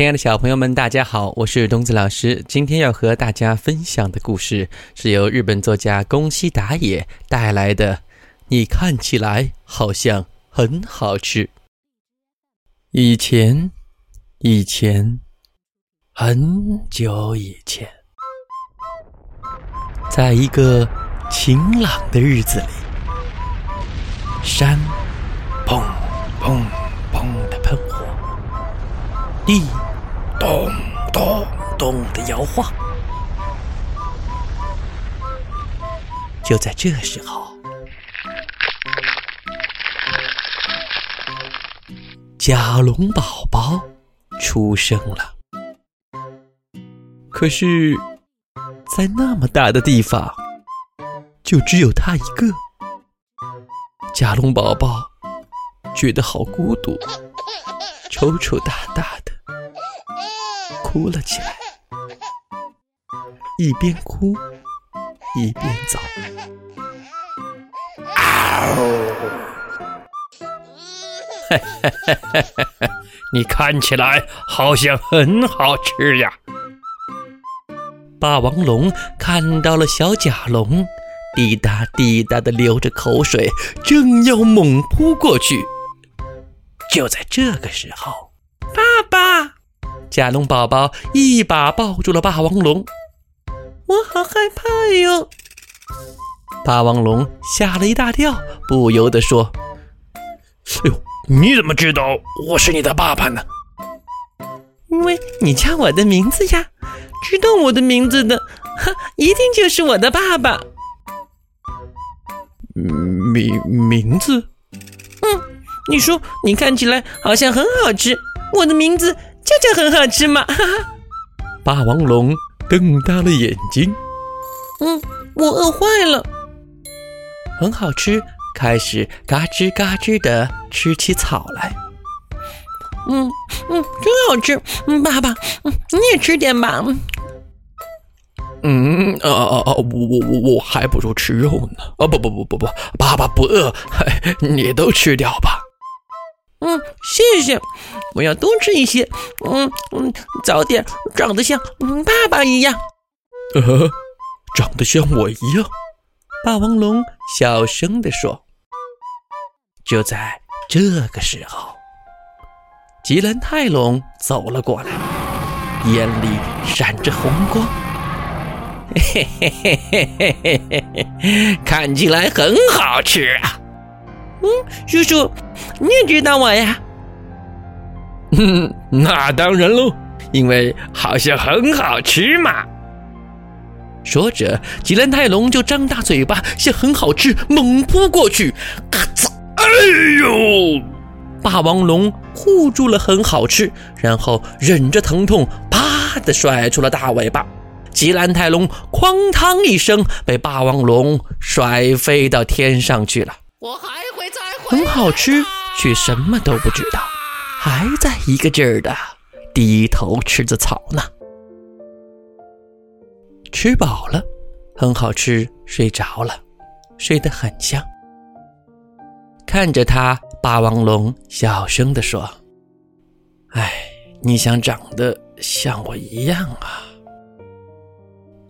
亲爱的小朋友们，大家好，我是东子老师。今天要和大家分享的故事是由日本作家宫西达也带来的。你看起来好像很好吃。以前，以前，很久以前，在一个晴朗的日子里，山砰砰砰的喷火，地咚咚咚的摇晃。就在这时候。甲龙宝宝出生了，可是，在那么大的地方，就只有他一个。甲龙宝宝觉得好孤独，抽抽大大的哭了起来，一边哭一边走。啊，你看起来好像很好吃呀！霸王龙看到了小甲龙，滴答滴答的流着口水，正要猛扑过去。就在这个时候，甲龙宝宝一把抱住了霸王龙。我好害怕哟！霸王龙吓了一大跳，不由得说：“哎呦！”你怎么知道我是你的爸爸呢？因为你叫我的名字呀！知道我的名字的，哈，一定就是我的爸爸。名名字？嗯，你说你看起来好像很好吃，我的名字就很好吃嘛！哈哈。霸王龙瞪大了眼睛。嗯，我饿坏了。很好吃。开始嘎吱嘎吱的吃起草来，嗯嗯，真好吃。嗯，爸爸，嗯，你也吃点吧。嗯，啊啊啊！我我我我还不如吃肉呢。啊，不不不不不，爸爸不饿，你都吃掉吧。嗯，谢谢，我要多吃一些。嗯嗯，早点长得像爸爸一样。呃，长得像我一样。霸王龙小声地说。就在这个时候，吉兰泰龙走了过来，眼里闪着红光。嘿嘿嘿嘿嘿嘿嘿，看起来很好吃啊！嗯，叔叔，你也知道我呀？嗯，那当然喽，因为好像很好吃嘛。说着，吉兰泰龙就张大嘴巴，向很好吃猛扑过去，咔嚓！哎呦！霸王龙护住了很好吃，然后忍着疼痛，啪的甩出了大尾巴。吉兰泰龙哐当一声被霸王龙甩飞到天上去了。我还会再回来很好吃，却什么都不知道，还在一个劲儿的低头吃着草呢。吃饱了，很好吃，睡着了，睡得很香。看着他，霸王龙小声地说：“哎，你想长得像我一样啊？”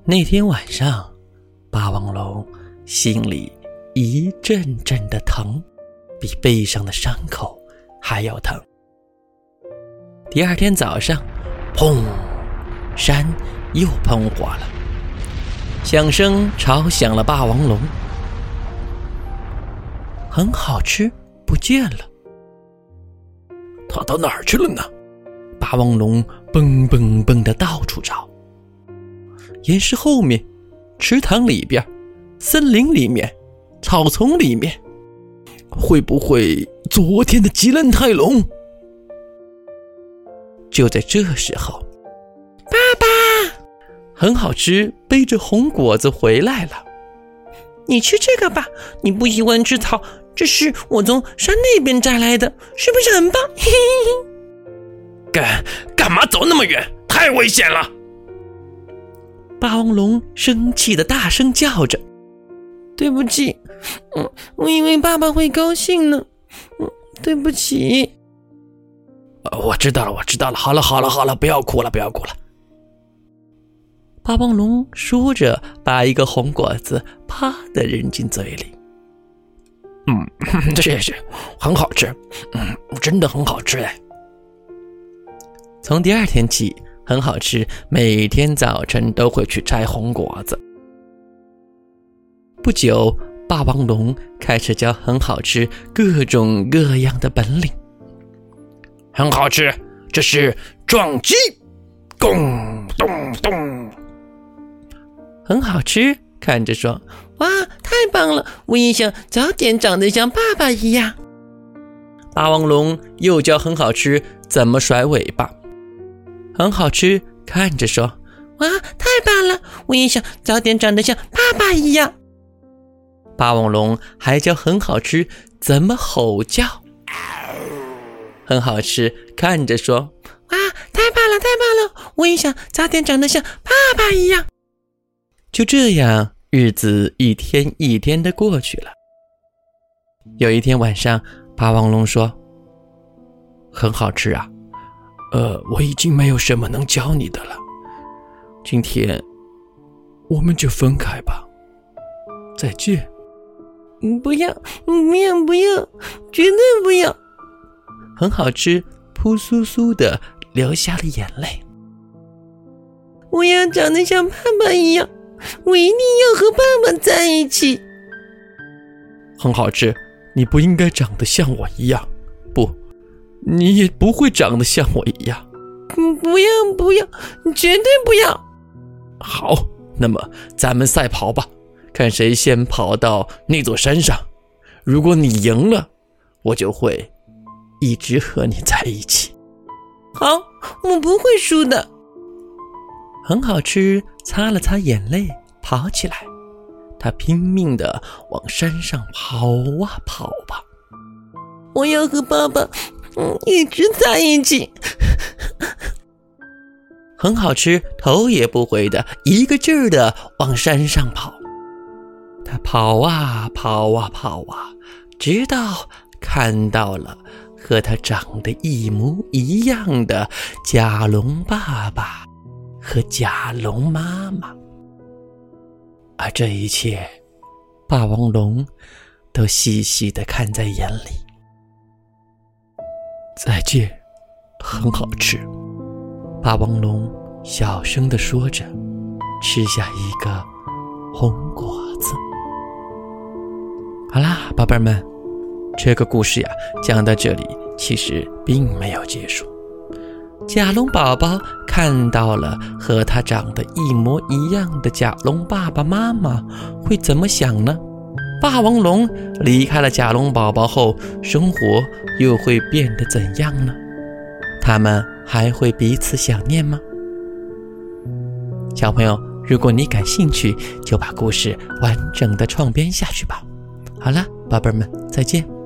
那天晚上，霸王龙心里一阵阵的疼，比背上的伤口还要疼。第二天早上，砰，山又喷火了，响声吵响了霸王龙。很好吃，不见了。他到哪儿去了呢？霸王龙蹦蹦蹦的到处找。岩石后面，池塘里边，森林里面，草丛里面，会不会昨天的吉兰泰龙？就在这时候，爸爸，很好吃，背着红果子回来了。你吃这个吧，你不喜欢吃草。这是我从山那边摘来的，是不是很棒？嘿嘿嘿。干干嘛走那么远？太危险了！霸王龙生气的大声叫着：“对不起，嗯，我以为爸爸会高兴呢，嗯，对不起。”我知道了，我知道了。好了，好了，好了，不要哭了，不要哭了。霸王龙说着，把一个红果子啪的扔进嘴里。嗯，谢谢，很好吃。嗯，真的很好吃哎。从第二天起，很好吃，每天早晨都会去摘红果子。不久，霸王龙开始教很好吃各种各样的本领。很好吃，这是撞击，咚咚咚。很好吃，看着说：“哇，太棒了！我也想早点长得像爸爸一样。”霸王龙又教很好吃怎么甩尾巴。很好吃，看着说：“哇，太棒了！我也想早点长得像爸爸一样。”霸王龙还教很好吃怎么吼叫。很好吃，看着说：“啊，太棒了，太棒了！我也想早点长得像爸爸一样。”就这样，日子一天一天的过去了。有一天晚上，霸王龙说：“很好吃啊，呃，我已经没有什么能教你的了。今天，我们就分开吧，再见。”“不要，不要，不要，绝对不要！”很好吃，扑簌簌的流下了眼泪。我要长得像爸爸一样。我一定要和爸爸在一起。很好吃，你不应该长得像我一样，不，你也不会长得像我一样。嗯，不要不要，绝对不要。好，那么咱们赛跑吧，看谁先跑到那座山上。如果你赢了，我就会一直和你在一起。好，我不会输的。很好吃，擦了擦眼泪，跑起来。他拼命的往山上跑啊跑吧。我要和爸爸，嗯，一直在一起。很好吃，头也不回的一个劲儿的往山上跑。他跑啊跑啊跑啊，直到看到了和他长得一模一样的甲龙爸爸。和甲龙妈妈，而这一切，霸王龙都细细的看在眼里。再见，很好吃。霸王龙小声的说着，吃下一个红果。好啦，宝贝儿们，这个故事呀，讲到这里，其实并没有结束。甲龙宝宝看到了和他长得一模一样的甲龙爸爸妈妈，会怎么想呢？霸王龙离开了甲龙宝宝后，生活又会变得怎样呢？他们还会彼此想念吗？小朋友，如果你感兴趣，就把故事完整的创编下去吧。好了，宝贝儿们，再见。